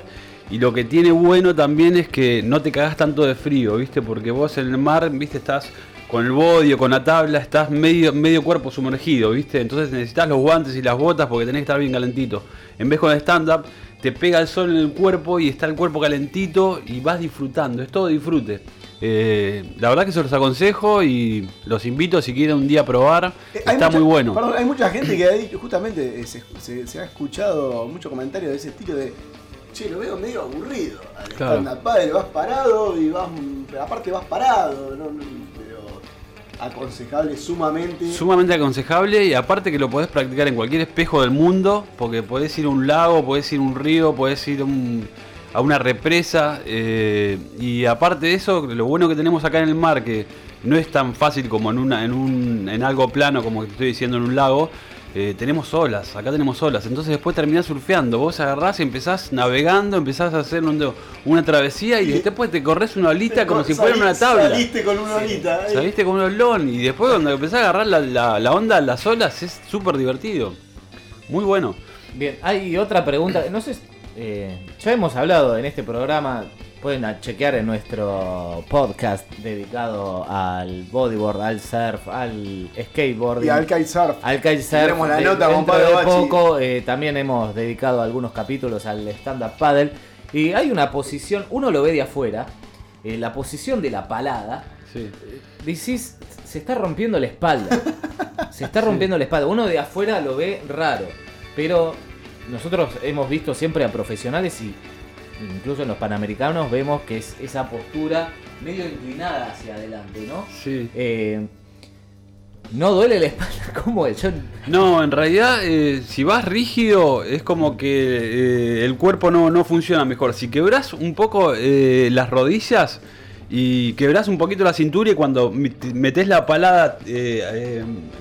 Y lo que tiene bueno también es que no te cagás tanto de frío, ¿viste? Porque vos en el mar, ¿viste? Estás con el body o con la tabla, estás medio, medio cuerpo sumergido, ¿viste? Entonces necesitas los guantes y las botas porque tenés que estar bien calentito. En vez con el stand-up, te pega el sol en el cuerpo y está el cuerpo calentito y vas disfrutando, es todo disfrute. Eh, la verdad que se los aconsejo y los invito si quieren un día probar. Eh, Está mucha- muy bueno. Perdón, hay mucha gente que ha dicho, justamente eh, se, se- se ha escuchado muchos comentarios de ese estilo de, che, lo veo medio aburrido. Al Claro. stand-up vas parado y vas, aparte vas parado, no- aconsejable sumamente. Sumamente aconsejable y aparte que lo podés practicar en cualquier espejo del mundo, porque podés ir a un lago, podés ir a un río, podés ir a, un- a una represa. eh, y aparte de eso, lo bueno que tenemos acá en el mar, que no es tan fácil como en, una, en, un, en algo plano como estoy diciendo en un lago. Eh, tenemos olas, acá tenemos olas, entonces después terminás surfeando, vos agarrás y empezás navegando, empezás a hacer un- una travesía y Y- después te corres una olita como si fuera una tabla. Saliste con una olita. eh. Saliste con un olón y después cuando empezás a agarrar la, la- la onda las olas es súper divertido. Muy bueno. Bien, hay otra pregunta. No sé, eh, ya hemos hablado en este programa. Pueden chequear en nuestro podcast dedicado al bodyboard, al surf, al skateboarding. Y al kitesurf. Al kitesurf. Tendremos la De- nota con Pablo de poco eh, también hemos dedicado algunos capítulos al stand-up paddle. Y hay una posición, uno lo ve de afuera, eh, la posición de la palada. Sí. Decís, se está rompiendo la espalda. Se está rompiendo la espalda. Uno de afuera lo ve raro. Pero nosotros hemos visto siempre a profesionales y incluso en los panamericanos vemos que es esa postura medio inclinada hacia adelante, ¿no? Sí. Eh, no duele la espalda como el yo No, en realidad, eh, si vas rígido, es como que eh, el cuerpo no, no funciona mejor. Si quebrás un poco las rodillas y quebrás un poquito la cintura y cuando met- metés la palada,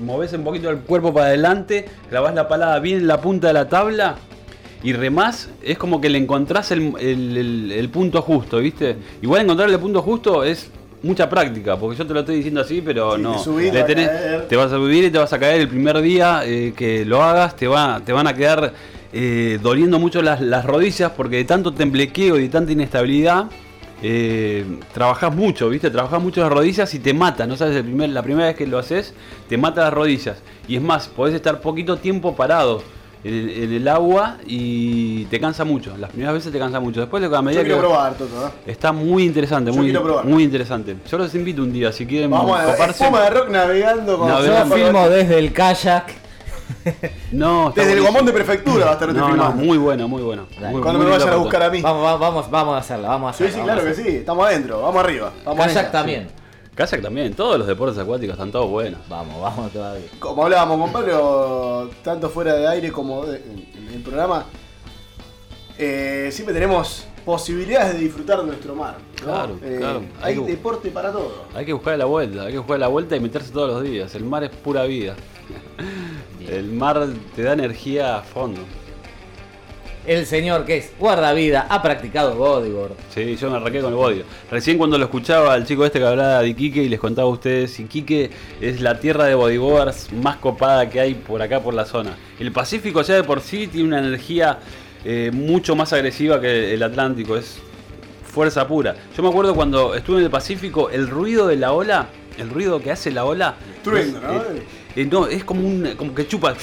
movés un poquito el cuerpo para adelante, clavás la palada bien en la punta de la tabla y remás, es como que le encontrás el, el- el- el punto justo, ¿viste? Igual encontrarle el punto justo es mucha práctica, porque yo te lo estoy diciendo así, pero Sí, no. te subís, Le tenés- te vas a subir y te vas a caer el primer día eh, que lo hagas, te, va, te van a quedar eh, doliendo mucho las, las rodillas porque de tanto temblequeo y de tanta inestabilidad eh, trabajás mucho, ¿viste? Trabajás mucho las rodillas y te mata, ¿no sabes? El primer, la primera vez que lo haces, te mata las rodillas. Y es más, podés estar poquito tiempo parado en, en el agua y te cansa mucho. Las primeras veces te cansa mucho. Después, a medida Yo quiero que. probar, Toto. ¿eh? Está muy interesante, Yo muy, quiero probar. muy interesante. Yo los invito un día, si quieren Vamos a coparse. de rock navegando con Navegando. Yo filmo desde el kayak. No, Desde el gomón de prefectura va a estar este No, no, muy bueno, muy bueno. Muy- Cuando muy me vayan a buscar a mí. Vamos, vamos, vamos, vamos a hacerla, vamos a Sí, hacerla. sí, claro que sí. Estamos adentro. Vamos arriba. Vamos Kayak también. Kayak también, todos los deportes acuáticos están todos buenos. Vamos, vamos todavía. Como hablábamos con Pablo, tanto fuera de aire como de- en, en el programa, eh, siempre tenemos posibilidades de disfrutar de nuestro mar. ¿no? Claro, Eh, claro. Hay Hay que- deporte para todo. Hay que buscar la vuelta, hay que buscar la vuelta y meterse todos los días. El mar es pura vida. El mar te da energía a fondo. El señor que es guardavida ha practicado bodyboard. Sí, yo me arranqué con el bodio. Recién cuando lo escuchaba al chico este que hablaba de Iquique y les contaba a ustedes, Iquique es la tierra de bodyboards más copada que hay por acá por la zona. El Pacífico ya de por sí tiene una energía eh, mucho más agresiva que el Atlántico, es fuerza pura. Yo me acuerdo cuando estuve en el Pacífico, el ruido de la ola, el ruido que hace la ola, Trueno, ¿no? eh, eh, no, es como un como que chupa.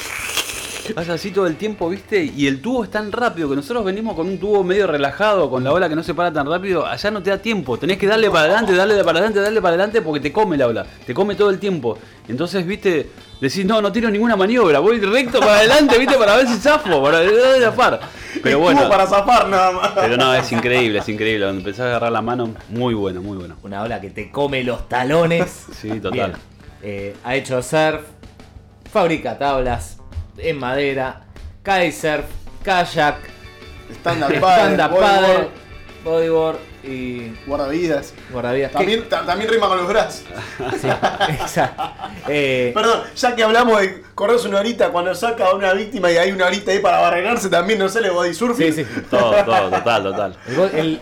Hace así todo el tiempo, ¿viste? Y el tubo es tan rápido que nosotros venimos con un tubo medio relajado, con la ola que no se para tan rápido. Allá no te da tiempo. Tenés que darle para adelante, darle para adelante, darle para adelante porque te come la ola. Te come todo el tiempo. Entonces, ¿viste? Decís, no, no tiro ninguna maniobra. Voy recto para adelante, ¿viste? Para ver si zafo, para ver zafar. Pero bueno. para zafar nada más. Pero no, es increíble, es increíble. Cuando empezás a agarrar la mano, muy bueno, muy bueno. Una ola que te come los talones. Sí, total. Bien. Eh, ha hecho surf, fabrica tablas en madera, kitesurf, kayak, Stand-up paddle, bodyboard, paddle, bodyboard y guardavidas. guardavidas. También, ta- también rima con los brazos. Exacto. Eh, Perdón, ya que hablamos de correrse una horita cuando saca a una víctima y hay una horita ahí para barrenarse, también no sale body surfing. sí, sí. Todo, todo, total, total. El, bo- el-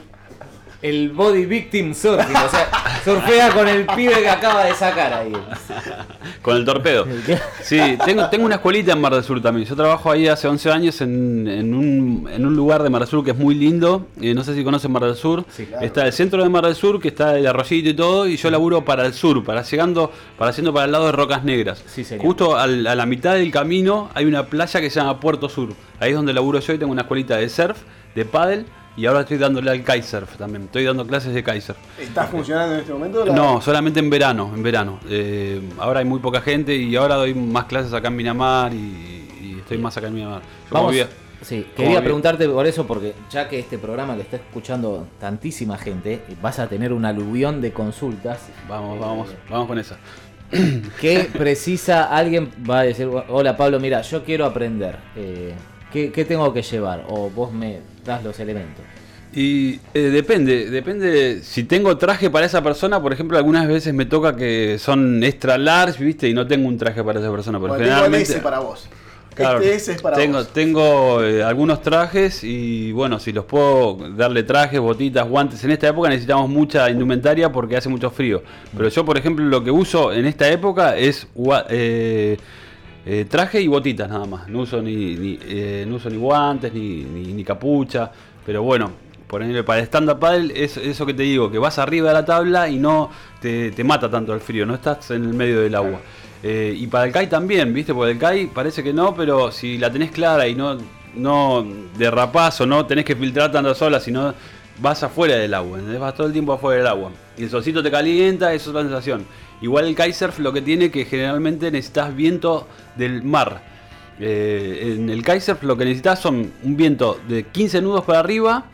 el body victim surfing, o sea, surfea con el pibe que acaba de sacar ahí. Con el torpedo. Sí, tengo, tengo una escuelita en Mar del Sur también. Yo trabajo ahí hace 11 años en, en un, en un lugar de Mar del Sur que es muy lindo. Eh, no sé si conocen Mar del Sur. Sí, claro. Está el centro de Mar del Sur, que está el arroyito y todo, y yo laburo para el sur, para llegando, para haciendo para el lado de Rocas Negras. Sí, señor. Justo al- a la mitad del camino hay una playa que se llama Puerto Sur. Ahí es donde laburo yo y tengo una escuelita de surf, de paddle, y ahora estoy dándole al kitesurf también. Estoy dando clases de kitesurf. ¿Está funcionando en este momento? la- No, solamente en verano, en verano. Eh, ahora hay muy poca gente y ahora doy más clases acá en Miramar y, y estoy más acá en. Yo como Vamos, vivía- sí, quería preguntarte por eso, porque ya que este programa que está escuchando tantísima gente, vas a tener un aluvión de consultas. Vamos, Eh, vamos, vamos con esa. ¿Qué precisa alguien? Va a decir, hola Pablo, mira, yo quiero aprender. Eh, ¿qué, qué tengo que llevar? O vos me das los elementos. Y eh, depende, depende. Si tengo traje para esa persona, por ejemplo, algunas veces me toca que son extra large, ¿viste? Y no tengo un traje para esa persona. Pero Bueno, tengo el generalmente. S para vos. Claro, este S es para tengo, vos. tengo eh, algunos trajes y bueno, si los puedo darle trajes, botitas, guantes. En esta época necesitamos mucha indumentaria porque hace mucho frío. Pero yo, por ejemplo, lo que uso en esta época es eh, eh, traje y botitas nada más. No uso ni, ni, eh, no uso ni guantes ni, ni- capucha. Pero bueno, por ejemplo, para el stand-up paddle es eso que te digo, que vas arriba de la tabla y no te, te mata tanto el frío, no estás en el medio del agua. Eh, y para el Kai también, ¿viste? Porque el Kai parece que no, pero si la tenés clara y no, no derrapás o no tenés que filtrar tanto sola, sino vas afuera del agua, ¿entendés? vas todo el tiempo afuera del agua. Y el solcito te calienta, eso es la sensación. Igual el kitesurf lo que tiene que generalmente necesitas viento del mar. Eh, en el kitesurf lo que necesitas son un viento de 15 nudos para arriba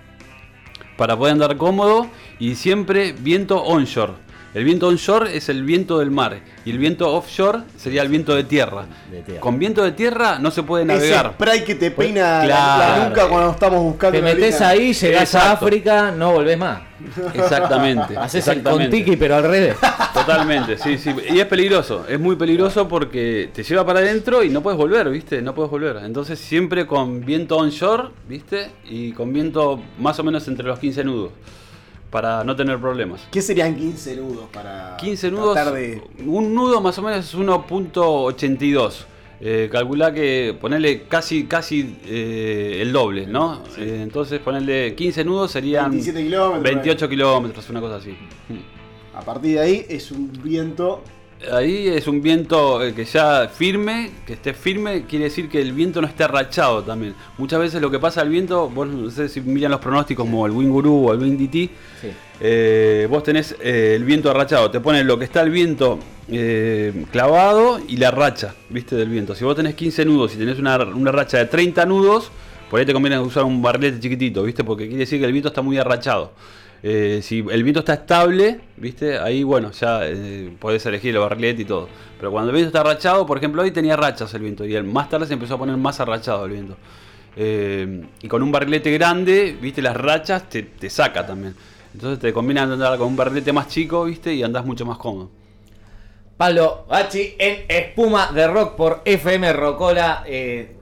para poder andar cómodo y siempre viento onshore. El viento onshore es el viento del mar y el viento offshore sería el viento de tierra. De tierra. Con viento de tierra no se puede Ese navegar. spray que te peina la- la, nuca cuando estamos buscando Te metes ahí, llegás a Exacto. África, no volvés más. Exactamente. Haces el contiki, pero al revés. Totalmente, sí, sí. Y es peligroso, es muy peligroso porque te lleva para adentro y no puedes volver, ¿viste? No puedes volver. Entonces siempre con viento onshore, ¿viste? Y con viento más o menos entre los 15 nudos, para no tener problemas. ¿Qué serían 15 nudos para 15 nudos, tratar de... un nudo más o menos es 1.82. Eh, calculá que ponerle casi casi eh, el doble, ¿no? Eh, entonces ponerle 15 nudos serían 27 kilómetros. 28 kilómetros, una cosa así. A partir de ahí es un viento. Ahí es un viento eh, que ya firme, que esté firme, quiere decir que el viento no esté arrachado también. Muchas veces lo que pasa al viento, vos no sé si miran los pronósticos como el Winguru o el DT, Sí. eh, vos tenés eh, el viento arrachado, te ponen lo que está el viento eh, clavado y la racha, viste, del viento. Si vos tenés 15 nudos y tenés una, una racha de 30 nudos, por ahí te conviene usar un barrilete chiquitito, viste, porque quiere decir que el viento está muy arrachado. Eh, si el viento está estable, viste, ahí bueno, ya eh, podés elegir el barrilete y todo. Pero cuando el viento está arrachado, por ejemplo, hoy tenía rachas el viento y el- más tarde se empezó a poner más arrachado el viento. Eh, y con un barrilete grande, viste, las rachas te, te saca también. Entonces te conviene andar con un barrilete más chico, viste, y andás mucho más cómodo. Pablo Bachi en Espuma de Rock por FM Rocola. eh,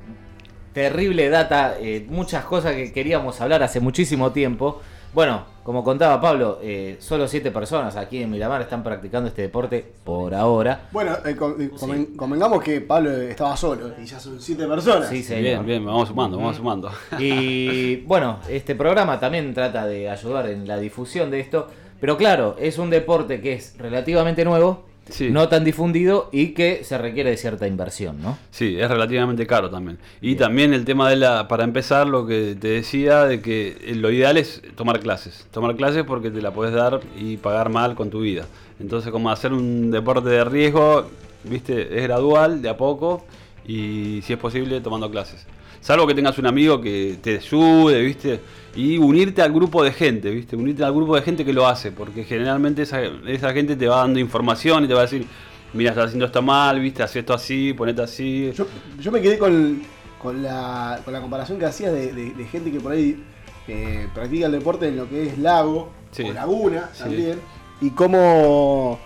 terrible data, muchas cosas que queríamos hablar hace muchísimo tiempo. Bueno, como contaba Pablo, eh, solo siete personas aquí en Miramar están practicando este deporte por ahora. Bueno, eh, eh, conven- convengamos que Pablo estaba solo y ya son siete personas. Sí, señor. Bien, bien, vamos sumando, vamos sumando. Y bueno, este programa también trata de ayudar en la difusión de esto. Pero claro, es un deporte que es relativamente nuevo, Sí. no tan difundido y que se requiere de cierta inversión, ¿no? Sí, es relativamente caro también. Y también el tema de la, para empezar, lo que te decía de que lo ideal es tomar clases. Tomar clases porque te la puedes dar y pagar mal con tu vida. Entonces, como hacer un deporte de riesgo, viste, es gradual, de a poco, y si es posible, tomando clases. Salvo que tengas un amigo que te ayude, viste, y unirte al grupo de gente, viste, unirte al grupo de gente que lo hace, porque generalmente esa, esa gente te va dando información y te va a decir, mira, estás haciendo esto mal, viste, haz esto así, ponete así. Yo, yo me quedé con, con, la, con la comparación que hacías de, de- de gente que por ahí eh, practica el deporte en lo que es lago Sí. o laguna Sí. también. Y cómo,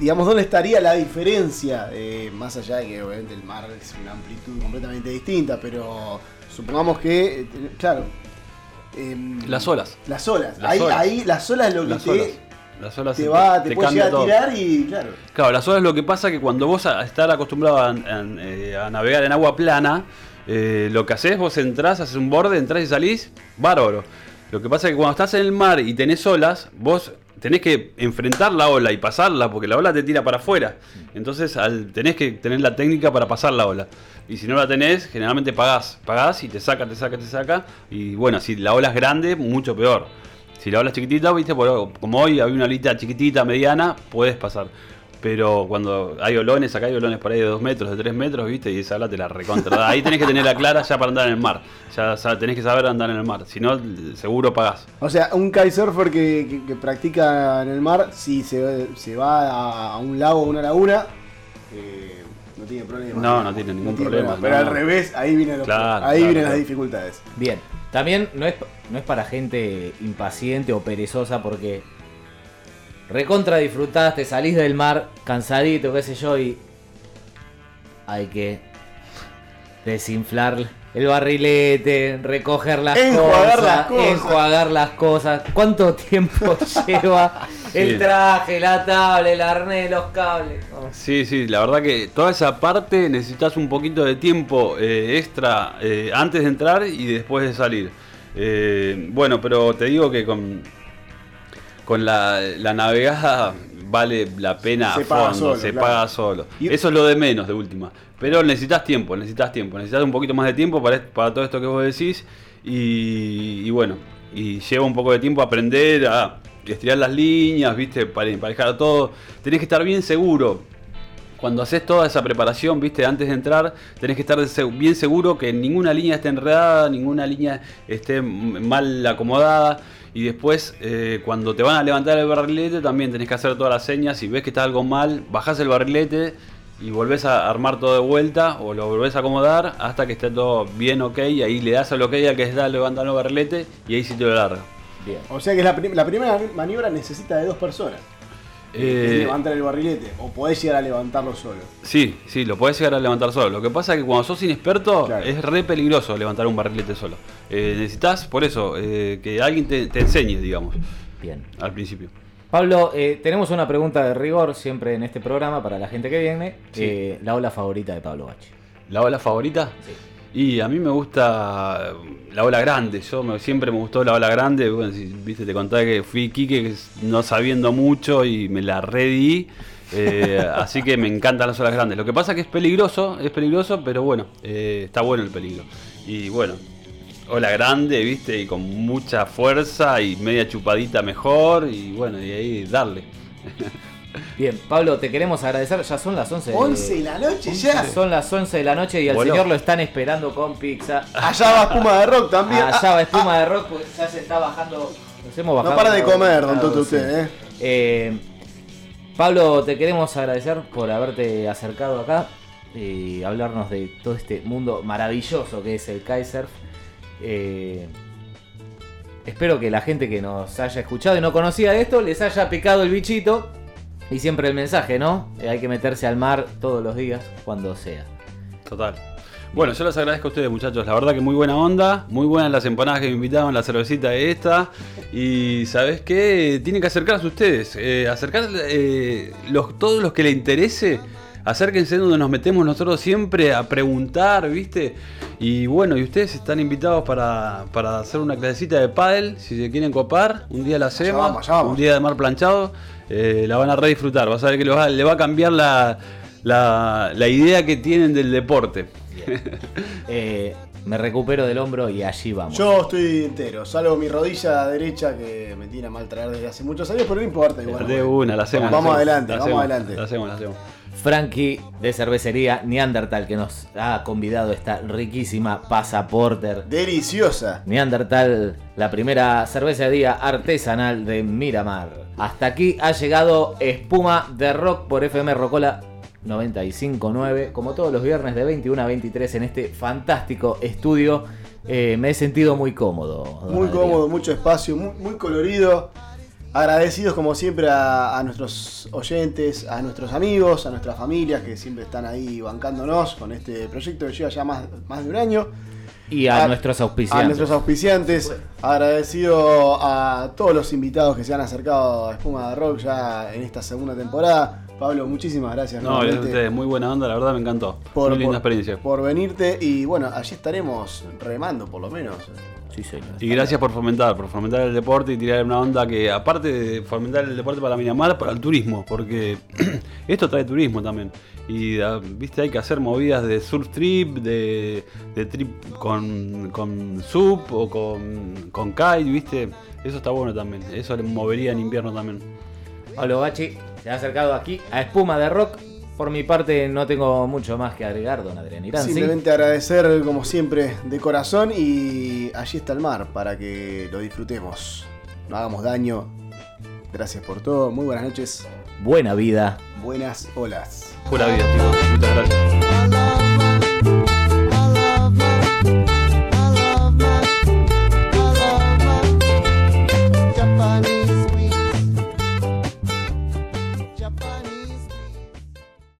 digamos, dónde estaría la diferencia, eh, más allá de que obviamente el mar es una amplitud completamente distinta, pero supongamos que, eh, claro. em, Las olas. Las olas. Las ahí, olas. ahí las olas es lo que Las te, olas. Las olas te va, te, te puede llegar a tirar y claro. Claro, las olas lo que pasa es que cuando vos a estar acostumbrado a, a- eh, a navegar en agua plana, lo que haces, vos entrás, haces un borde, entrás y salís, bárbaro. Lo que pasa es que cuando estás en el mar y tenés olas, vos tenés que enfrentar la ola y pasarla, porque la ola te tira para afuera. Entonces al, tenés que tener la técnica para pasar la ola. Y si no la tenés, generalmente pagás. Pagás y te saca, te saca, te saca. Y bueno, si la ola es grande, mucho peor. Si la ola es chiquitita, viste, Por- como hoy había una alita chiquitita, mediana, puedes pasar. Pero cuando hay olones, acá hay olones por ahí de 2 metros, de 3 metros, viste, y esa ola te la recontra. Ahí tenés que tenerla clara ya para andar en el mar. Ya tenés que saber andar en el mar. Si no, seguro pagás. O sea, un kitesurfer que, que, que practica en el mar, si se, se va a, a un lago o una laguna, eh, no tiene problema. No, no tiene ningún problema, Pero no, al no. revés, ahí vienen, los- Claro, ahí claro, vienen claro. las dificultades. Bien, también no es, no es para gente impaciente o perezosa porque recontra disfrutaste, salís del mar cansadito, qué sé yo, y hay que desinflar el barrilete, recoger las Enjuagar cosas, las cosas. enjuagar las cosas. ¿Cuánto tiempo lleva el Sí. traje, la tabla, el arnés, los cables? Oh. Sí, sí, la verdad que toda esa parte necesitas un poquito de tiempo eh, extra eh, antes de entrar y después de salir. Eh, bueno, pero te digo que con, con la, la navegada vale la pena Se a paga fondo, solo, se claro. paga solo. Y- Eso es lo de menos de última. Pero necesitas tiempo, necesitas tiempo, necesitas un poquito más de tiempo para, para todo esto que vos decís. Y, y bueno, y lleva un poco de tiempo aprender a estirar las líneas, viste, para emparejar todo. Tenés que estar bien seguro. Cuando haces toda esa preparación, viste, antes de entrar, tenés que estar bien seguro que ninguna línea esté enredada, ninguna línea esté mal acomodada. Y después, eh, cuando te van a levantar el barrilete, también tenés que hacer todas las señas. Si ves que está algo mal, bajás el barrilete y volvés a armar todo de vuelta o lo volvés a acomodar hasta que esté todo bien ok. Y ahí le das al ok al que está levantando el barrilete y ahí sí te lo larga. Bien. O sea que la, prim- la primera maniobra necesita de dos personas. Eh, Es levantar el barrilete. O podés llegar a levantarlo solo. Sí, sí, lo podés llegar a levantar solo. Lo que pasa es que cuando sos inexperto Claro. es re peligroso levantar un barrilete solo. Eh, necesitas, por eso, eh, que alguien te, te enseñe, digamos, Bien. al principio. Pablo, eh, tenemos una pregunta de rigor siempre en este programa para la gente que viene. Sí. Eh, la ola favorita de Pablo Bachi. ¿La ola favorita? Y a mí me gusta la ola grande. Yo me- siempre me gustó la ola grande. Bueno, si, viste, te contaba que fui Quique no sabiendo mucho y me la redí. Eh, así que me encantan las olas grandes. Lo que pasa que es peligroso, es peligroso, pero bueno, eh, está bueno el peligro. Y bueno, ola grande, viste, y con mucha fuerza y media chupadita mejor. Y bueno, y ahí darle. Bien, Pablo, te queremos agradecer. Ya son las 11. de- 11 de la noche ya. Son las 11 de la noche y al Voló. señor lo están esperando con pizza. Allá va espuma de rock también. Allá va espuma de rock, pues ya se está bajando. Nos hemos No bajado. para de comer, don Toto, usted, ¿eh? Eh, Pablo, te queremos agradecer por haberte acercado acá y hablarnos de todo este mundo maravilloso que es el kitesurf. Eh, espero que la gente que nos haya escuchado y no conocía esto les haya picado el bichito. Y siempre el mensaje, ¿no? Eh, hay que meterse al mar todos los días, cuando sea. Total. Bueno, yo les agradezco a ustedes, muchachos. La verdad que muy buena onda, muy buenas las empanadas que me invitaban, la cervecita esta. Y ¿sabes qué? Tienen que acercarse ustedes. Eh, acercar eh, los, todos los que les interese. Acérquense donde nos metemos nosotros siempre a preguntar, ¿viste? Y bueno, y ustedes están invitados para, para hacer una clasecita de pádel, si se quieren copar, un día la hacemos, un día de mar planchado, eh, la van a re disfrutar, vas a ver que le va, le va a cambiar la, la, la idea que tienen del deporte. Eh, me recupero del hombro y allí vamos. Yo estoy entero, salvo mi rodilla derecha que me tiene a mal traer desde hace muchos años, pero no importa. Igual, de una, la hacemos. Vamos la hacemos, adelante, la vamos adelante. La hacemos, la hacemos. Frankie de cervecería Neandertal que nos ha convidado esta riquísima pasaporter. Deliciosa. Neandertal, la primera cervecería artesanal de Miramar. Hasta aquí ha llegado Espuma de Rock por FM Rocola 95.9. Como todos los viernes de 21 a 23 en este fantástico estudio. Eh, me he sentido muy cómodo. Muy Adrián. cómodo, mucho espacio, muy, muy colorido. Agradecidos como siempre a, a nuestros oyentes, a nuestros amigos, a nuestras familias que siempre están ahí bancándonos con este proyecto que lleva ya más, más de un año. Y a, A- nuestros A auspiciantes. nuestros auspiciantes, agradecido a todos los invitados que se han acercado a Espuma de Rock ya en esta segunda temporada. Pablo, muchísimas gracias No, gracias a ustedes, muy buena onda, la verdad me encantó. por, muy linda por- experiencia. por venirte y bueno, allí estaremos remando por lo menos. Sí, señor. Y gracias por fomentar, por fomentar el deporte y tirar una onda que, aparte de fomentar el deporte para Miramar, para el turismo, porque esto trae turismo también. Y ah, viste, hay que hacer movidas de surf trip, de, de trip con, con sub o con, con kite, viste. Eso está bueno también. Eso le movería en invierno también. Pablo Bachi se ha acercado aquí a Espuma de Rock. Por mi parte no tengo mucho más que agregar, don Adrián Irán. ¿sí? Simplemente agradecer como siempre de corazón y allí está el mar para que lo disfrutemos. No hagamos daño. Gracias por todo. Muy buenas noches. Buena vida. Buenas olas. Pura vida, chicos. Muchas gracias.